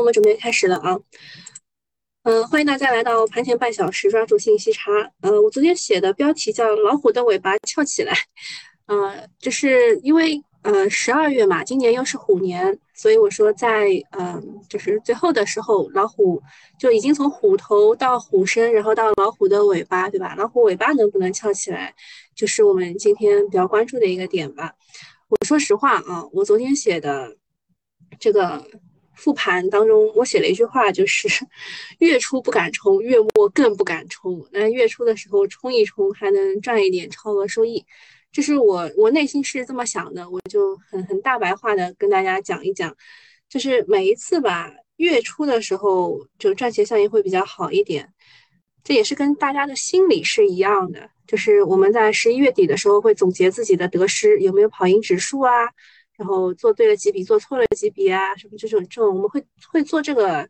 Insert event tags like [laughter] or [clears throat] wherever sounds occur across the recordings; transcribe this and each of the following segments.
我们准备开始了啊。嗯，欢迎大家来到盘前半小时，抓住信息差。呃，我昨天写的标题叫“老虎的尾巴翘起来”，呃，就是因为呃十二月嘛，今年又是虎年，所以我说在嗯就是最后的时候，老虎就已经从虎头到虎身，然后到老虎的尾巴，对吧？老虎尾巴能不能翘起来，就是我们今天比较关注的一个点吧。我说实话啊，我昨天写的这个。复盘当中，我写了一句话，就是 [laughs] 月初不敢冲，月末更不敢冲。那月初的时候冲一冲，还能赚一点超额收益，这是我我内心是这么想的。我就很很大白话的跟大家讲一讲，就是每一次吧，月初的时候就赚钱效应会比较好一点。这也是跟大家的心理是一样的，就是我们在十一月底的时候会总结自己的得失，有没有跑赢指数啊？然后做对了几笔，做错了几笔啊？什么这种这种，我们会会做这个，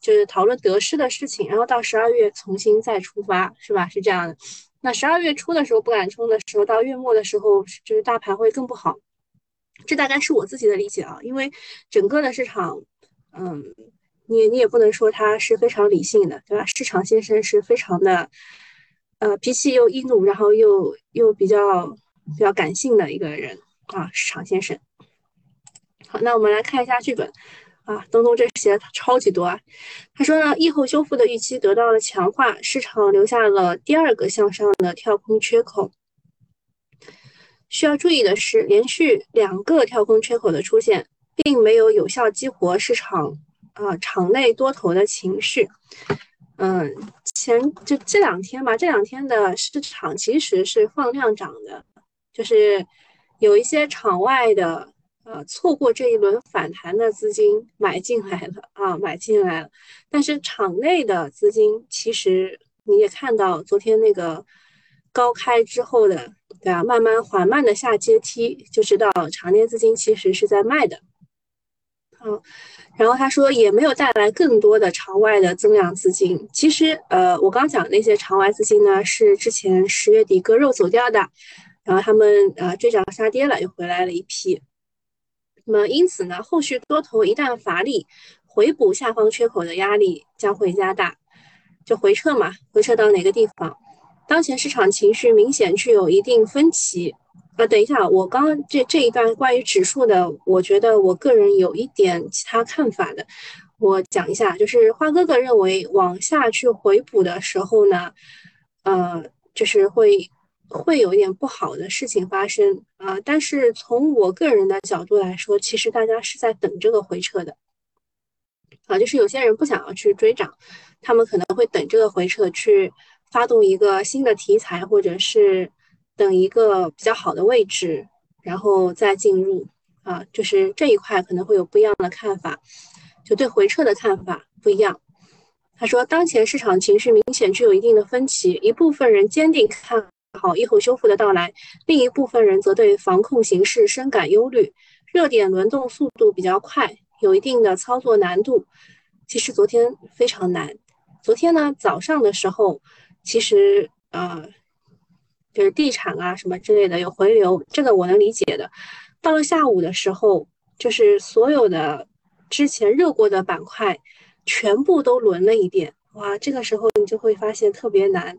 就是讨论得失的事情。然后到十二月重新再出发，是吧？是这样的。那十二月初的时候不敢冲的时候，到月末的时候，就是大盘会更不好。这大概是我自己的理解啊，因为整个的市场，嗯，你你也不能说它是非常理性的，对吧？市场先生是非常的，呃，脾气又易怒，然后又又比较比较感性的一个人啊，市场先生。好，那我们来看一下剧本啊，东东这写的超级多啊。他说呢，疫后修复的预期得到了强化，市场留下了第二个向上的跳空缺口。需要注意的是，连续两个跳空缺口的出现，并没有有效激活市场啊场内多头的情绪。嗯，前就这两天吧，这两天的市场其实是放量涨的，就是有一些场外的。呃，错过这一轮反弹的资金买进来了啊，买进来了。但是场内的资金其实你也看到，昨天那个高开之后的，对吧？慢慢缓慢的下阶梯，就知道场内资金其实是在卖的。好，然后他说也没有带来更多的场外的增量资金。其实，呃，我刚讲那些场外资金呢，是之前十月底割肉走掉的，然后他们呃追涨杀跌了，又回来了一批。那么，因此呢，后续多头一旦乏力，回补下方缺口的压力将会加大，就回撤嘛，回撤到哪个地方？当前市场情绪明显具有一定分歧。啊，等一下，我刚刚这这一段关于指数的，我觉得我个人有一点其他看法的，我讲一下，就是花哥哥认为往下去回补的时候呢，呃，就是会。会有一点不好的事情发生啊，但是从我个人的角度来说，其实大家是在等这个回撤的啊，就是有些人不想要去追涨，他们可能会等这个回撤去发动一个新的题材，或者是等一个比较好的位置，然后再进入啊，就是这一块可能会有不一样的看法，就对回撤的看法不一样。他说，当前市场情绪明显具有一定的分歧，一部分人坚定看。好，疫后修复的到来，另一部分人则对防控形势深感忧虑。热点轮动速度比较快，有一定的操作难度。其实昨天非常难。昨天呢，早上的时候，其实呃，就是地产啊什么之类的有回流，这个我能理解的。到了下午的时候，就是所有的之前热过的板块全部都轮了一遍。哇，这个时候你就会发现特别难，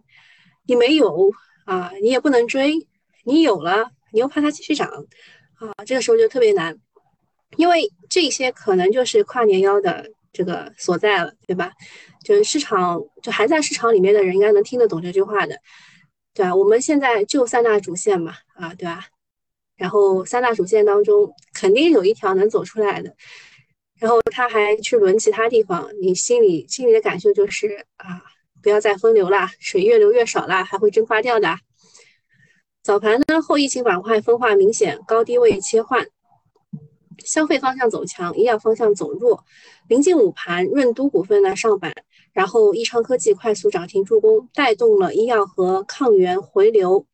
你没有。啊，你也不能追，你有了，你又怕它继续涨，啊，这个时候就特别难，因为这些可能就是跨年妖的这个所在了，对吧？就是市场就还在市场里面的人应该能听得懂这句话的，对吧？我们现在就三大主线嘛，啊，对吧？然后三大主线当中肯定有一条能走出来的，然后他还去轮其他地方，你心里心里的感受就是啊。不要再分流了，水越流越少了，还会蒸发掉的。早盘呢，后疫情板块分化明显，高低位切换，消费方向走强，医药方向走弱。临近午盘，润都股份呢上板，然后益昌科技快速涨停助攻，带动了医药和抗原回流。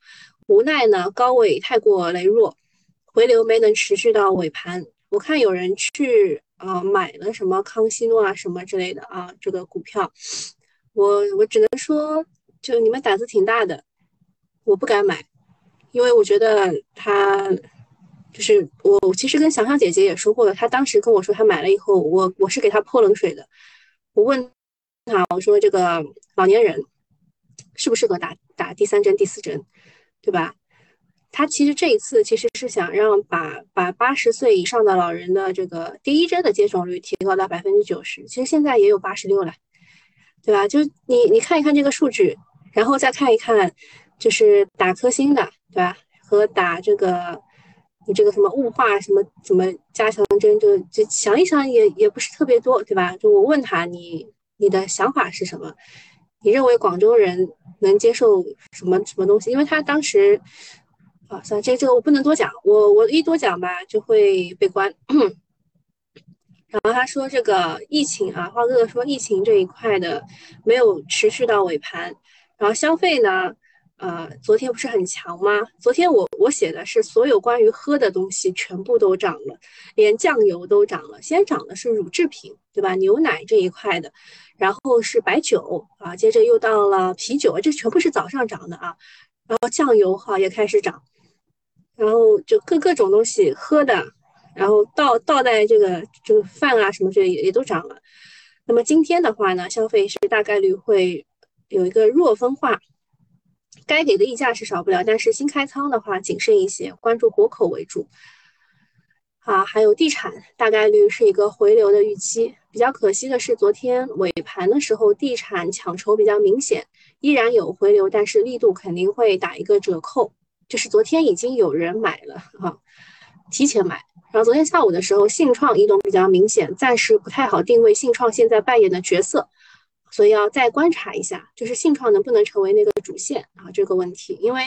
无奈呢，高位太过羸弱，回流没能持续到尾盘。我看有人去啊买了什么康希诺啊什么之类的啊，这个股票。我我只能说，就你们胆子挺大的，我不敢买，因为我觉得他就是我其实跟想想姐姐也说过了，她当时跟我说她买了以后，我我是给她泼冷水的。我问她，我说这个老年人适不适合打打第三针、第四针，对吧？他其实这一次其实是想让把把八十岁以上的老人的这个第一针的接种率提高到百分之九十，其实现在也有八十六了，对吧？就你你看一看这个数据，然后再看一看，就是打科兴的，对吧？和打这个。你这个什么雾化什么什么加强针，就就想一想也也不是特别多，对吧？就我问他你你的想法是什么？你认为广州人能接受什么什么东西？因为他当时啊，算了，这这个我不能多讲，我我一多讲吧就会被关。[clears throat] 然后他说这个疫情啊，花哥哥说疫情这一块的没有持续到尾盘，然后消费呢？呃，昨天不是很强吗？昨天我我写的是所有关于喝的东西全部都涨了，连酱油都涨了。先涨的是乳制品，对吧？牛奶这一块的，然后是白酒啊，接着又到了啤酒，这全部是早上涨的啊。然后酱油哈也开始涨，然后就各各种东西喝的，然后倒倒在这个这个饭啊什么这也也都涨了。那么今天的话呢，消费是大概率会有一个弱分化。该给的溢价是少不了，但是新开仓的话谨慎一些，关注活口为主。啊，还有地产大概率是一个回流的预期。比较可惜的是，昨天尾盘的时候，地产抢筹比较明显，依然有回流，但是力度肯定会打一个折扣。就是昨天已经有人买了啊，提前买。然后昨天下午的时候，信创异动比较明显，暂时不太好定位信创现在扮演的角色。所以要再观察一下，就是信创能不能成为那个主线啊这个问题，因为，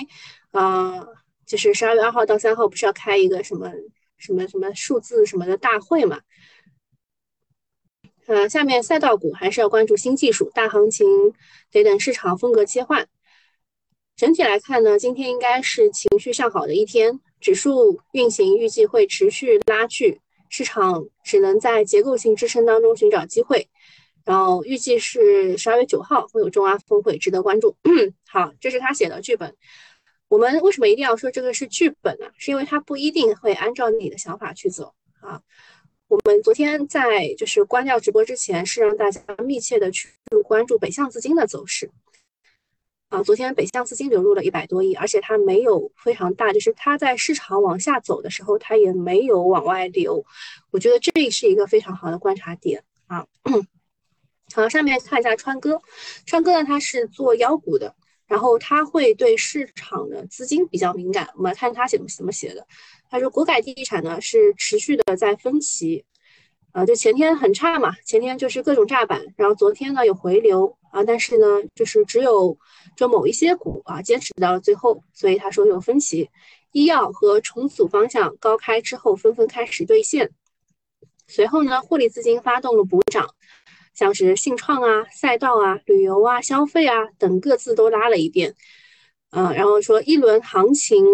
呃，就是十二月二号到三号不是要开一个什么什么什么数字什么的大会嘛？呃，下面赛道股还是要关注新技术、大行情，得等市场风格切换。整体来看呢，今天应该是情绪向好的一天，指数运行预计会持续拉锯，市场只能在结构性支撑当中寻找机会。然后预计是十二月九号会有中阿峰会，值得关注。[clears throat] 好，这是他写的剧本。我们为什么一定要说这个是剧本呢？是因为他不一定会按照你的想法去走啊。我们昨天在就是关掉直播之前，是让大家密切的去关注北向资金的走势啊。昨天北向资金流入了一百多亿，而且它没有非常大，就是它在市场往下走的时候，它也没有往外流。我觉得这是一个非常好的观察点啊。[clears throat] 好，下面看一下川哥，川哥呢，他是做妖股的，然后他会对市场的资金比较敏感。我们来看他写怎么写的，他说国改地产呢是持续的在分歧，啊，就前天很差嘛，前天就是各种炸板，然后昨天呢有回流啊，但是呢就是只有就某一些股啊坚持到了最后，所以他说有分歧，医药和重组方向高开之后纷纷开始兑现，随后呢获利资金发动了补涨。像是信创啊、赛道啊、旅游啊、消费啊等各自都拉了一遍，嗯，然后说一轮行情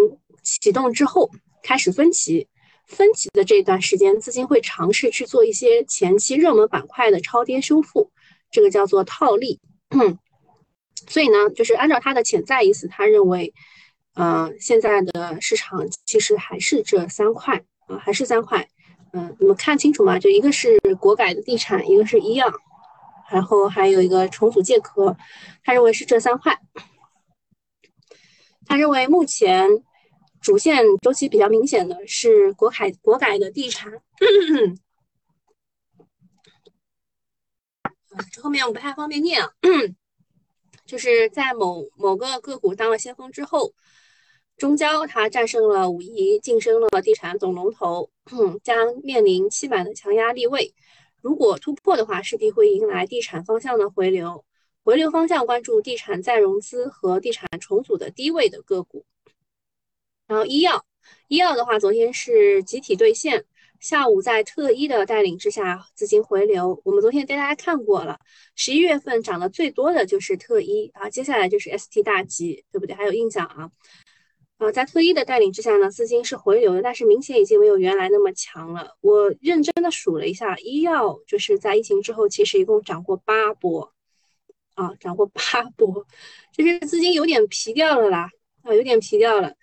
启动之后开始分歧，分歧的这段时间，资金会尝试去做一些前期热门板块的超跌修复，这个叫做套利。[clears throat] 所以呢，就是按照他的潜在意思，他认为，呃，现在的市场其实还是这三块啊，还是三块。嗯，你们看清楚吗？就一个是国改的地产，一个是医药。然后还有一个重组借壳，他认为是这三块。他认为目前主线周期比较明显的是国海国改的地产。这后面我不太方便念啊。就是在某某个个股当了先锋之后，中交它战胜了五一，晋升了地产总龙头，将面临期满的强压力位。如果突破的话，势必会迎来地产方向的回流。回流方向关注地产再融资和地产重组的低位的个股。然后医药，医药的话，昨天是集体兑现，下午在特一的带领之下，资金回流。我们昨天带大家看过了，十一月份涨得最多的就是特一啊，接下来就是 ST 大吉，对不对？还有印象啊？啊，在特一的带领之下呢，资金是回流的，但是明显已经没有原来那么强了。我认真的数了一下，医药就是在疫情之后，其实一共涨过八波，啊，涨过八波，就是资金有点疲掉了啦，啊，有点疲掉了。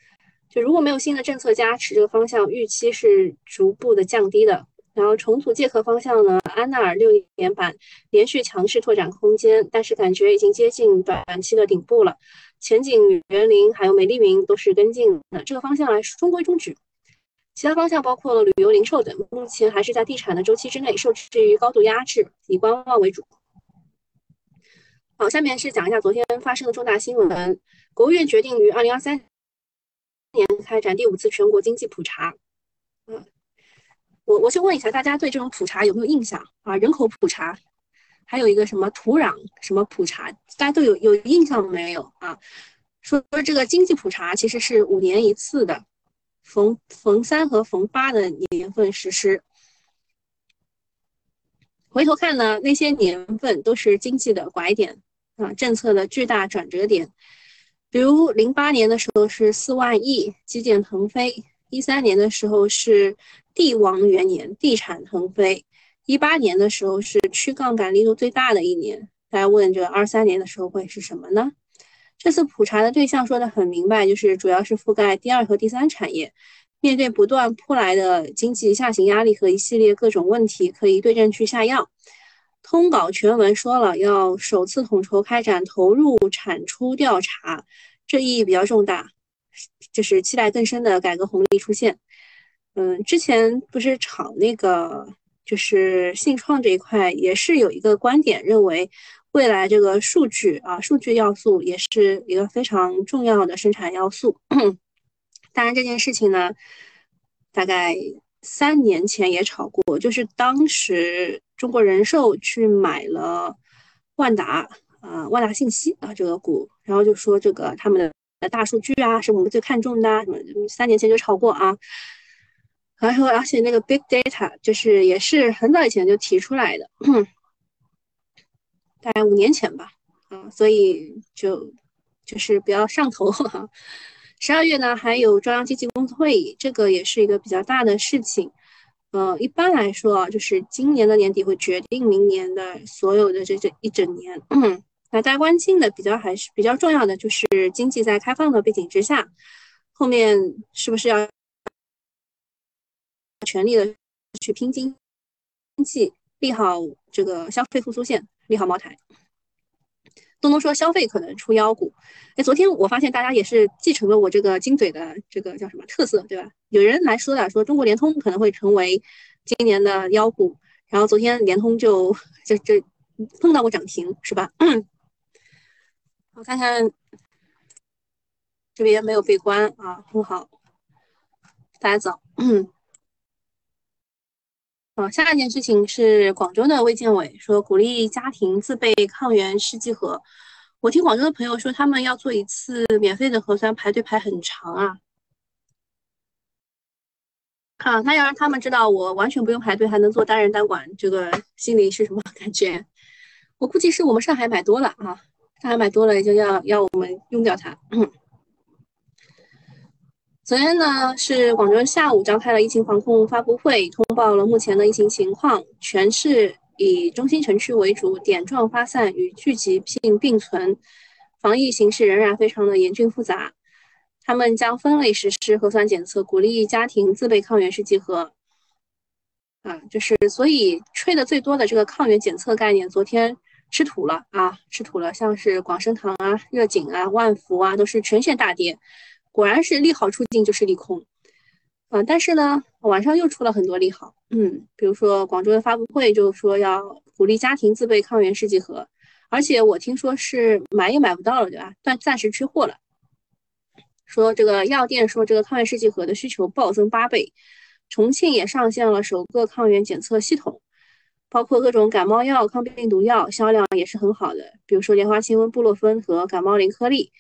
就如果没有新的政策加持，这个方向预期是逐步的降低的。然后重组借壳方向呢，安纳尔六年版连续强势拓展空间，但是感觉已经接近短期的顶部了。前景、园林还有美丽云都是跟进的，这个方向来中规中矩。其他方向包括旅游、零售等，目前还是在地产的周期之内，受制于高度压制，以观望为主。好，下面是讲一下昨天发生的重大新闻。国务院决定于二零二三年开展第五次全国经济普查。嗯，我我先问一下大家对这种普查有没有印象啊？人口普查，还有一个什么土壤什么普查，大家都有有印象没有啊？说说这个经济普查其实是五年一次的。逢逢三和逢八的年份实施，回头看呢，那些年份都是经济的拐点啊，政策的巨大转折点。比如零八年的时候是四万亿，基建腾飞；一三年的时候是地王元年，地产腾飞；一八年的时候是去杠杆力度最大的一年。大家问这二三年的时候会是什么呢？这次普查的对象说的很明白，就是主要是覆盖第二和第三产业。面对不断扑来的经济下行压力和一系列各种问题，可以对症去下药。通稿全文说了，要首次统筹开展投入产出调查，这意义比较重大，就是期待更深的改革红利出现。嗯，之前不是炒那个，就是信创这一块，也是有一个观点认为。未来这个数据啊，数据要素也是一个非常重要的生产要素。当然，这件事情呢，大概三年前也炒过，就是当时中国人寿去买了万达啊，万达信息啊这个股，然后就说这个他们的大数据啊是我们最看重的，什么三年前就炒过啊。然后，而且那个 big data 就是也是很早以前就提出来的。大概五年前吧，啊，所以就就是比较上头哈。十二月呢，还有中央经济工作会议，这个也是一个比较大的事情。呃，一般来说啊，就是今年的年底会决定明年的所有的这这一整年。那大家关心的比较还是比较重要的，就是经济在开放的背景之下，后面是不是要全力的去拼经济，利好这个消费复苏线。利好茅台，东东说消费可能出妖股。哎，昨天我发现大家也是继承了我这个金嘴的这个叫什么特色，对吧？有人来说的，说中国联通可能会成为今年的妖股，然后昨天联通就就就碰到过涨停，是吧？[clears throat] 我看看这边没有被关啊，很好，大家早。[clears throat] 啊，下一件事情是广州的卫健委说鼓励家庭自备抗原试剂盒。我听广州的朋友说，他们要做一次免费的核酸，排队排很长啊。啊，那要让他们知道我完全不用排队还能做单人单管，这个心里是什么感觉？我估计是我们上海买多了啊，上海买多了就要要我们用掉它。昨天呢，是广州下午召开了疫情防控发布会，通报了目前的疫情情况。全市以中心城区为主，点状发散与聚集性并存，防疫形势仍然非常的严峻复杂。他们将分类实施核酸检测，鼓励家庭自备抗原试剂盒。啊，就是所以吹的最多的这个抗原检测概念，昨天吃土了啊，吃土了。像是广生堂啊、热景啊、万福啊，都是全线大跌。果然是利好出尽就是利空，啊，但是呢，晚上又出了很多利好，嗯，比如说广州的发布会就说要鼓励家庭自备抗原试剂盒，而且我听说是买也买不到了，对吧？暂暂时缺货了。说这个药店说这个抗原试剂盒的需求暴增八倍，重庆也上线了首个抗原检测系统，包括各种感冒药、抗病毒药销量也是很好的，比如说莲花清瘟、布洛芬和感冒灵颗粒。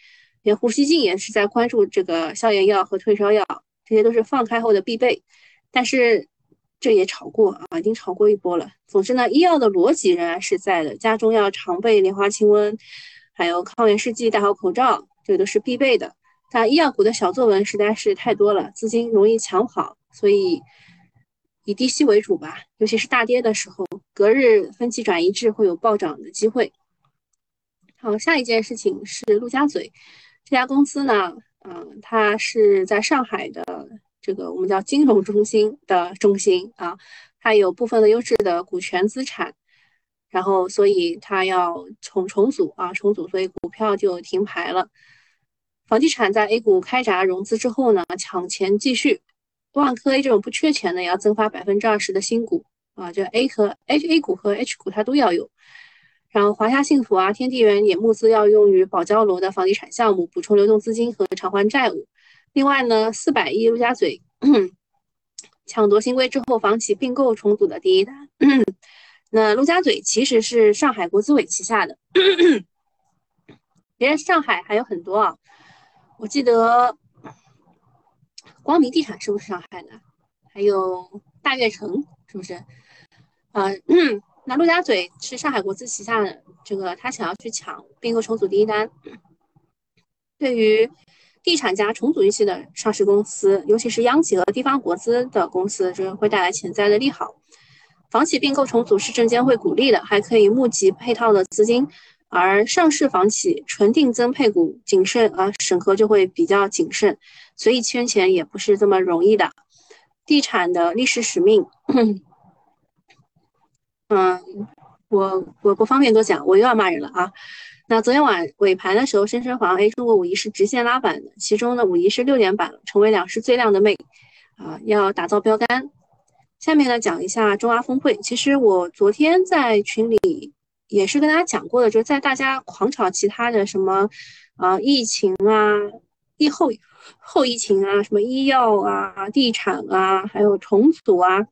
连呼吸镜也是在关注这个消炎药和退烧药，这些都是放开后的必备。但是这也炒过啊，已经炒过一波了。总之呢，医药的逻辑仍然是在的，家中要常备莲花清瘟，还有抗原试剂，戴好口罩，这都是必备的。但医药股的小作文实在是太多了，资金容易抢跑，所以以低吸为主吧。尤其是大跌的时候，隔日分歧转移至会有暴涨的机会。好，下一件事情是陆家嘴。这家公司呢，嗯，它是在上海的这个我们叫金融中心的中心啊，它有部分的优质的股权资产，然后所以它要重重组啊，重组，所以股票就停牌了。房地产在 A 股开闸融资之后呢，抢钱继续，万科 A 这种不缺钱的也要增发百分之二十的新股啊，就 A 和 H A 股和 H 股它都要有。然后华夏幸福啊、天地源也募资要用于保交楼的房地产项目，补充流动资金和偿还债务。另外呢，四百亿陆家嘴 [clears throat] 抢夺新规之后，房企并购重组的第一单。[clears throat] 那陆家嘴其实是上海国资委旗下的，别人上海还有很多啊。我记得光明地产是不是上海的？还有大悦城是不是？啊。[clears throat] 那陆家嘴是上海国资旗下的，这个他想要去抢并购重组第一单，对于地产加重组预期的上市公司，尤其是央企和地方国资的公司，这会带来潜在的利好。房企并购重组是证监会鼓励的，还可以募集配套的资金，而上市房企纯定增配股谨慎啊，审核就会比较谨慎，所以圈钱也不是这么容易的。地产的历史使命。嗯，我我不方便多讲，我又要骂人了啊。那昨天晚尾盘的时候，深深黄 A 中国五一是直线拉板的，其中的五一是六连板，成为两市最亮的妹啊，要打造标杆。下面呢讲一下中阿峰会，其实我昨天在群里也是跟大家讲过的，就是在大家狂炒其他的什么啊疫情啊、疫后后疫情啊、什么医药啊、地产啊，还有重组啊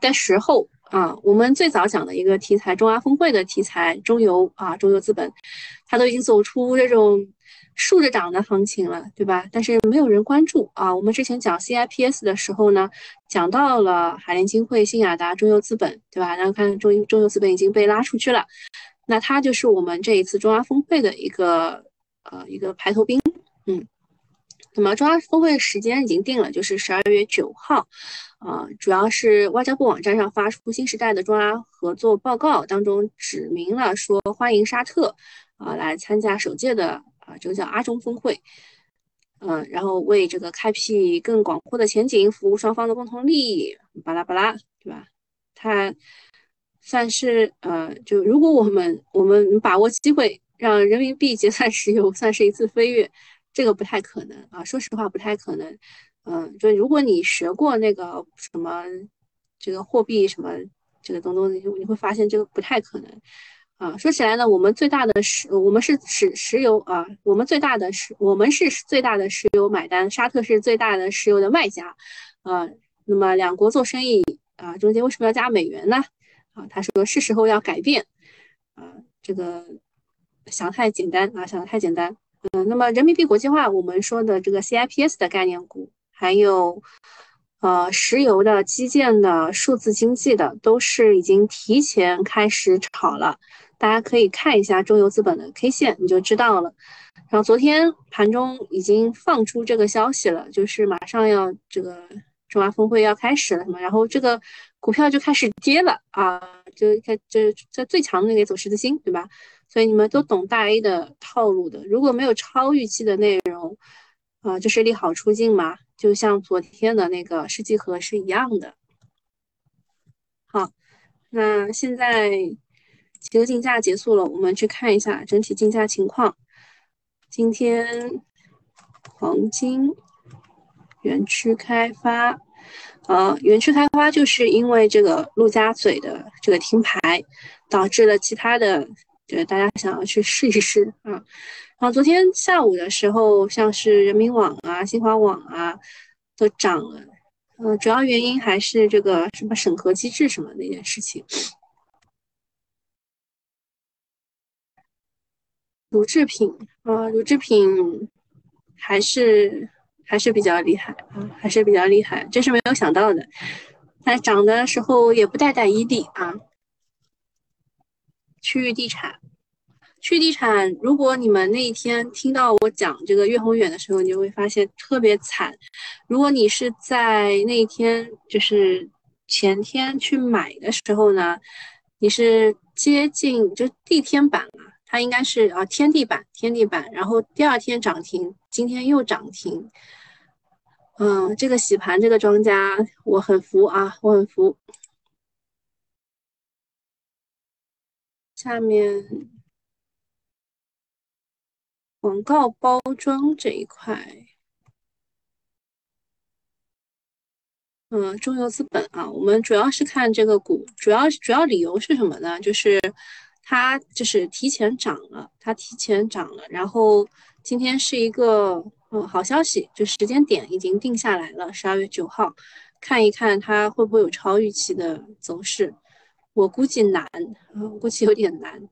的时候。啊，我们最早讲的一个题材，中阿峰会的题材，中游啊，中游资本，它都已经走出这种竖着涨的行情了，对吧？但是没有人关注啊。我们之前讲 CIPS 的时候呢，讲到了海联金汇、新亚达、中游资本，对吧？然后看中中游资本已经被拉出去了，那它就是我们这一次中阿峰会的一个呃一个排头兵，嗯。那么中阿峰会时间已经定了，就是十二月九号。啊，主要是外交部网站上发出新时代的中阿合作报告当中指明了说欢迎沙特啊来参加首届的啊这个叫阿中峰会，嗯，然后为这个开辟更广阔的前景服务双方的共同利益，巴拉巴拉，对吧？它算是呃，就如果我们我们把握机会让人民币结算石油，算是一次飞跃，这个不太可能啊，说实话不太可能。嗯，就如果你学过那个什么这个货币什么这个东东，你你会发现这个不太可能啊。说起来呢，我们最大的石，我们是石石油啊，我们最大的石，我们是最大的石油买单，沙特是最大的石油的卖家啊。那么两国做生意啊，中间为什么要加美元呢？啊，他说是时候要改变啊，这个想太简单啊，想的太简单。嗯，那么人民币国际化，我们说的这个 CIPS 的概念股。还有，呃，石油的、基建的、数字经济的，都是已经提前开始炒了。大家可以看一下中游资本的 K 线，你就知道了。然后昨天盘中已经放出这个消息了，就是马上要这个中阿峰会要开始了，嘛，然后这个股票就开始跌了啊，就开就在最强的那个走十字星，对吧？所以你们都懂大 A 的套路的，如果没有超预期的内容，啊，就是利好出尽嘛。就像昨天的那个世纪河是一样的。好，那现在期油竞价结束了，我们去看一下整体竞价情况。今天黄金、园区开发，呃，园区开发就是因为这个陆家嘴的这个停牌，导致了其他的，就是大家想要去试一试啊。然后昨天下午的时候，像是人民网啊、新华网啊，都涨了。嗯，主要原因还是这个什么审核机制什么那件事情。乳制品啊，乳制品还是还是比较厉害啊，还是比较厉害，这是没有想到的。它涨的时候也不带带一地啊。区域地产。区域地产，如果你们那一天听到我讲这个岳宏远的时候，你就会发现特别惨。如果你是在那一天，就是前天去买的时候呢，你是接近就地天板了，它应该是啊天地板，天地板，然后第二天涨停，今天又涨停。嗯，这个洗盘这个庄家我很服啊，我很服。下面广告包装这一块。嗯，中游资本啊，我们主要是看这个股，主要主要理由是什么呢？就是它就是提前涨了，它提前涨了，然后今天是一个嗯好消息，就时间点已经定下来了，十二月九号，看一看它会不会有超预期的走势，我估计难，我，估计有点难。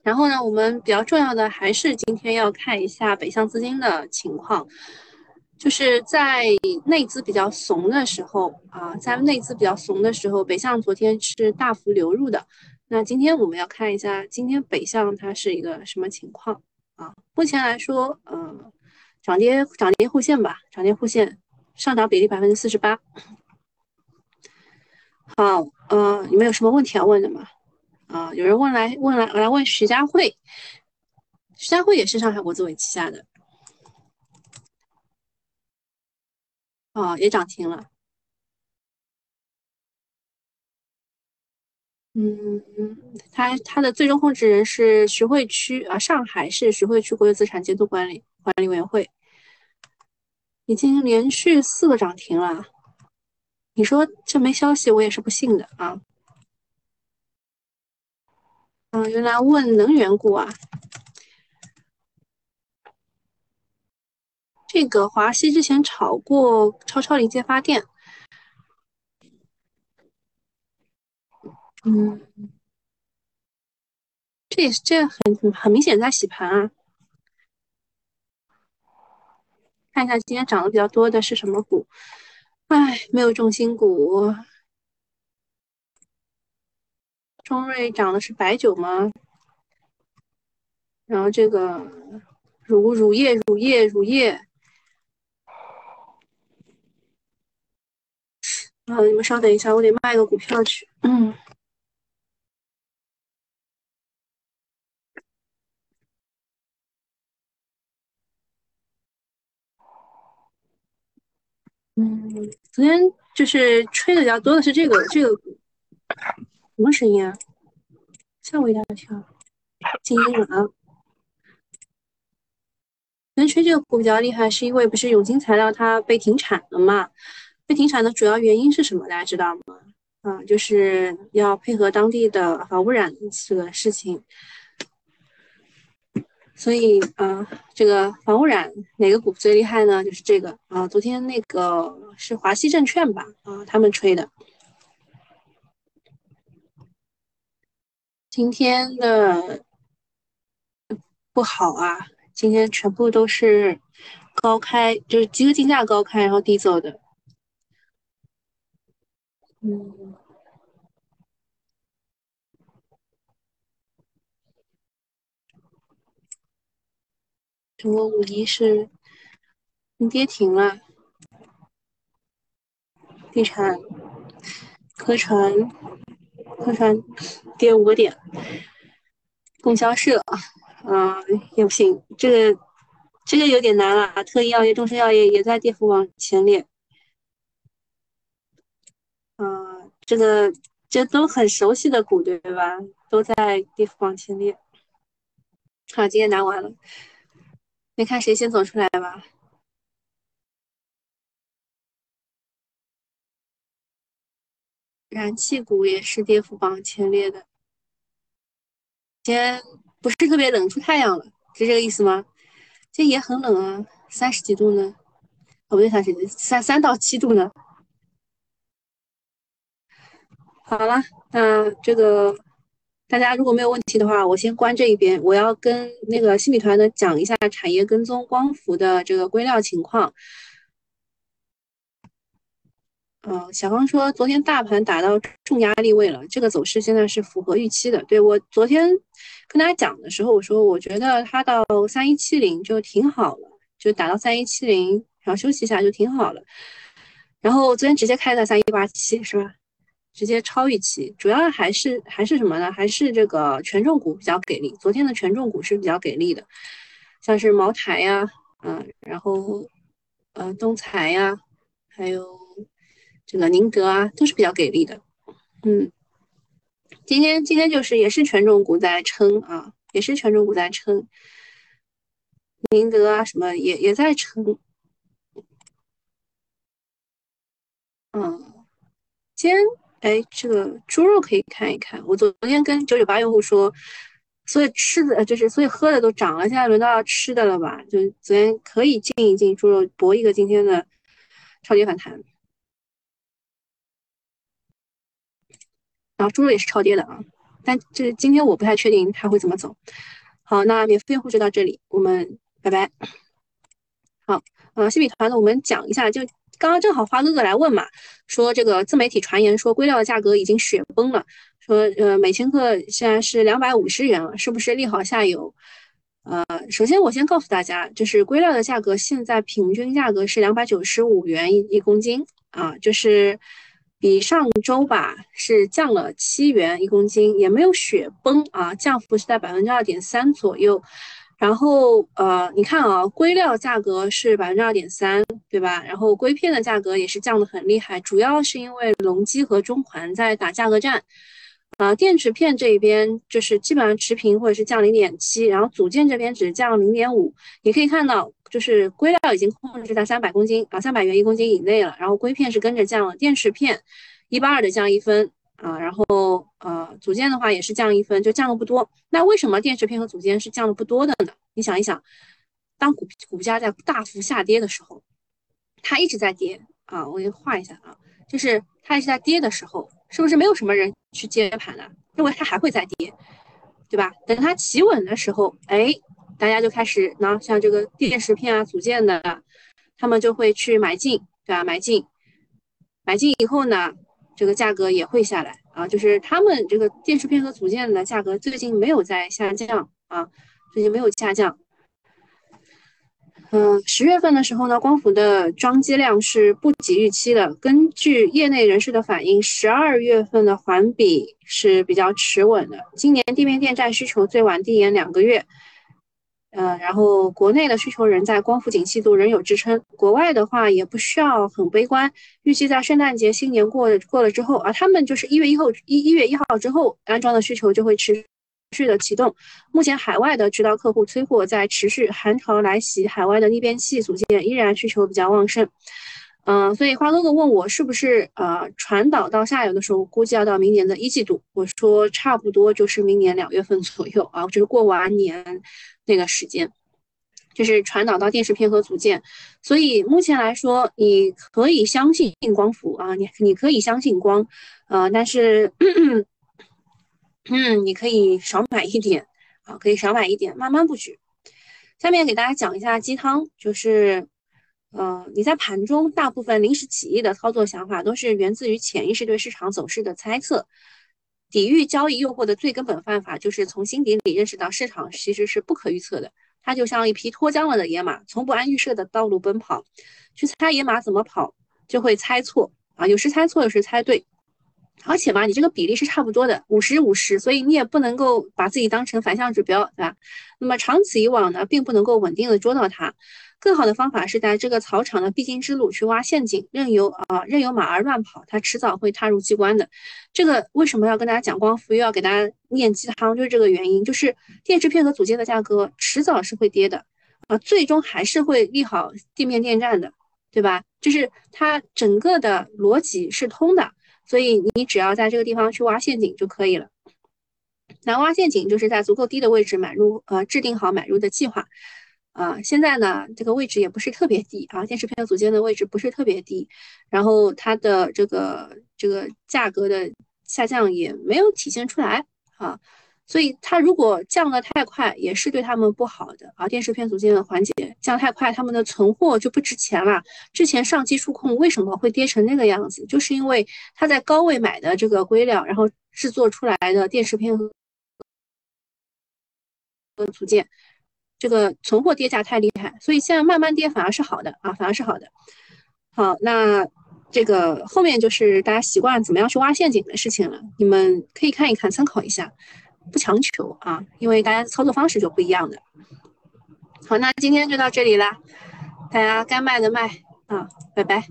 然后呢，我们比较重要的还是今天要看一下北向资金的情况。就是在内资比较怂的时候啊，在内资比较怂的时候，北向昨天是大幅流入的。那今天我们要看一下，今天北向它是一个什么情况啊？目前来说，嗯，涨跌涨跌互现吧，涨跌互现，上涨比例百分之四十八。好，嗯，你们有什么问题要问的吗？啊，有人问来问来来问徐家汇，徐家汇也是上海国资委旗下的。哦，也涨停了。嗯，他他的最终控制人是徐汇区啊，上海市徐汇区国有资产监督管理管理委员会，已经连续四个涨停了。你说这没消息，我也是不信的啊。嗯，原来问能源股啊。这个华西之前炒过超超临界发电，嗯，这也是这很很明显在洗盘啊。看一下今天涨得比较多的是什么股？唉，没有重心股。中瑞涨的是白酒吗？然后这个乳乳液乳液乳液。啊，你们稍等一下，我得卖个股票去。嗯，嗯，昨天就是吹的比较多的是这个这个，什么声音啊？吓我一大跳，静音了啊！昨天吹这个股比较厉害，是因为不是永金材料它被停产了嘛？被停产的主要原因是什么？大家知道吗？啊，就是要配合当地的防污染这个事情。所以啊，这个防污染哪个股最厉害呢？就是这个啊，昨天那个是华西证券吧？啊，他们吹的。今天的不好啊，今天全部都是高开，就是集合竞价高开，然后低走的。嗯，中国五一是你跌停了，地产、科传、科传跌五个点，供销社啊也不行，这个这个有点难了，特医药业、众生药业也在跌幅榜前列。嗯，这个这都很熟悉的股，对吧？都在跌幅榜前列。好，今天拿完了，你看谁先走出来吧。燃气股也是跌幅榜前列的。今天不是特别冷，出太阳了，是这个意思吗？今天也很冷啊，三十几度呢。哦，不对，三十几三三到七度呢。好了，那这个大家如果没有问题的话，我先关这一边。我要跟那个新米团的讲一下产业跟踪光伏的这个硅料情况。嗯，小芳说昨天大盘打到重压力位了，这个走势现在是符合预期的。对我昨天跟大家讲的时候，我说我觉得它到三一七零就挺好了，就打到三一七零，然后休息一下就挺好了。然后昨天直接开在三一八七，是吧？直接超预期，主要还是还是什么呢？还是这个权重股比较给力。昨天的权重股是比较给力的，像是茅台呀，嗯，然后呃东财呀，还有这个宁德啊，都是比较给力的。嗯，今天今天就是也是权重股在撑啊，也是权重股在撑，宁德啊什么也也在撑。嗯，今天。哎，这个猪肉可以看一看。我昨天跟九九八用户说，所以吃的就是所以喝的都涨了，现在轮到要吃的了吧？就昨天可以进一进猪肉，博一个今天的超跌反弹。然后猪肉也是超跌的啊，但这今天我不太确定它会怎么走。好，那免费用户就到这里，我们拜拜。好，呃，新米团呢，我们讲一下就。刚刚正好花哥哥来问嘛，说这个自媒体传言说硅料的价格已经雪崩了，说呃每千克现在是两百五十元了，是不是利好下游？呃，首先我先告诉大家，就是硅料的价格现在平均价格是两百九十五元一一公斤啊，就是比上周吧是降了七元一公斤，也没有雪崩啊，降幅是在百分之二点三左右。然后呃，你看啊，硅料价格是百分之二点三，对吧？然后硅片的价格也是降得很厉害，主要是因为隆基和中环在打价格战。啊，电池片这一边就是基本上持平或者是降零点七，然后组件这边只降零点五。你可以看到，就是硅料已经控制在三百公斤啊，三百元一公斤以内了，然后硅片是跟着降了，电池片一八二的降一分。啊，然后呃，组件的话也是降一分，就降的不多。那为什么电池片和组件是降的不多的呢？你想一想，当股股价在大幅下跌的时候，它一直在跌啊。我给你画一下啊，就是它一直在跌的时候，是不是没有什么人去接盘的？认为它还会再跌，对吧？等它企稳的时候，哎，大家就开始呢，像这个电池片啊、组件的，他们就会去买进，对吧？买进，买进以后呢？这个价格也会下来啊，就是他们这个电池片和组件的价格最近没有在下降啊，最近没有下降。嗯，十月份的时候呢，光伏的装机量是不及预期的。根据业内人士的反映，十二月份的环比是比较持稳的。今年地面电站需求最晚递延两个月。呃，然后国内的需求仍在，光伏景气度仍有支撑。国外的话也不需要很悲观，预计在圣诞节、新年过过了之后啊，他们就是一月一号一一月一号之后安装的需求就会持续的启动。目前海外的渠道客户催货在持续，寒潮来袭，海外的逆变器组件依然需求比较旺盛。嗯，所以花哥哥问我是不是呃传导到下游的时候，估计要到明年的一季度。我说差不多就是明年两月份左右啊，就是过完年那个时间，就是传导到电池片和组件。所以目前来说，你可以相信光伏啊，你你可以相信光，呃，但是 [clears throat] 嗯，你可以少买一点啊，可以少买一点，慢慢布局。下面给大家讲一下鸡汤，就是。呃，你在盘中大部分临时起意的操作想法，都是源自于潜意识对市场走势的猜测。抵御交易诱惑的最根本办法，就是从心底里认识到市场其实是不可预测的。它就像一匹脱缰了的野马，从不按预设的道路奔跑，去猜野马怎么跑，就会猜错啊，有时猜错，有时猜对。而且嘛，你这个比例是差不多的，五十五十，所以你也不能够把自己当成反向指标，对吧？那么长此以往呢，并不能够稳定的捉到它。更好的方法是在这个草场的必经之路去挖陷阱，任由啊任由马儿乱跑，它迟早会踏入机关的。这个为什么要跟大家讲光伏，又要给大家念鸡汤，就是这个原因。就是电池片和组件的价格迟早是会跌的，啊，最终还是会利好地面电站的，对吧？就是它整个的逻辑是通的，所以你只要在这个地方去挖陷阱就可以了。那挖陷阱就是在足够低的位置买入，呃，制定好买入的计划。啊，现在呢，这个位置也不是特别低啊，电池片组件的位置不是特别低，然后它的这个这个价格的下降也没有体现出来啊，所以它如果降得太快，也是对他们不好的啊。电池片组件的环节降太快，他们的存货就不值钱了。之前上机触控为什么会跌成那个样子？就是因为他在高位买的这个硅料，然后制作出来的电池片和组件。这个存货跌价太厉害，所以现在慢慢跌反而是好的啊，反而是好的。好，那这个后面就是大家习惯怎么样去挖陷阱的事情了，你们可以看一看，参考一下，不强求啊，因为大家操作方式就不一样的。好，那今天就到这里啦，大家该卖的卖啊，拜拜。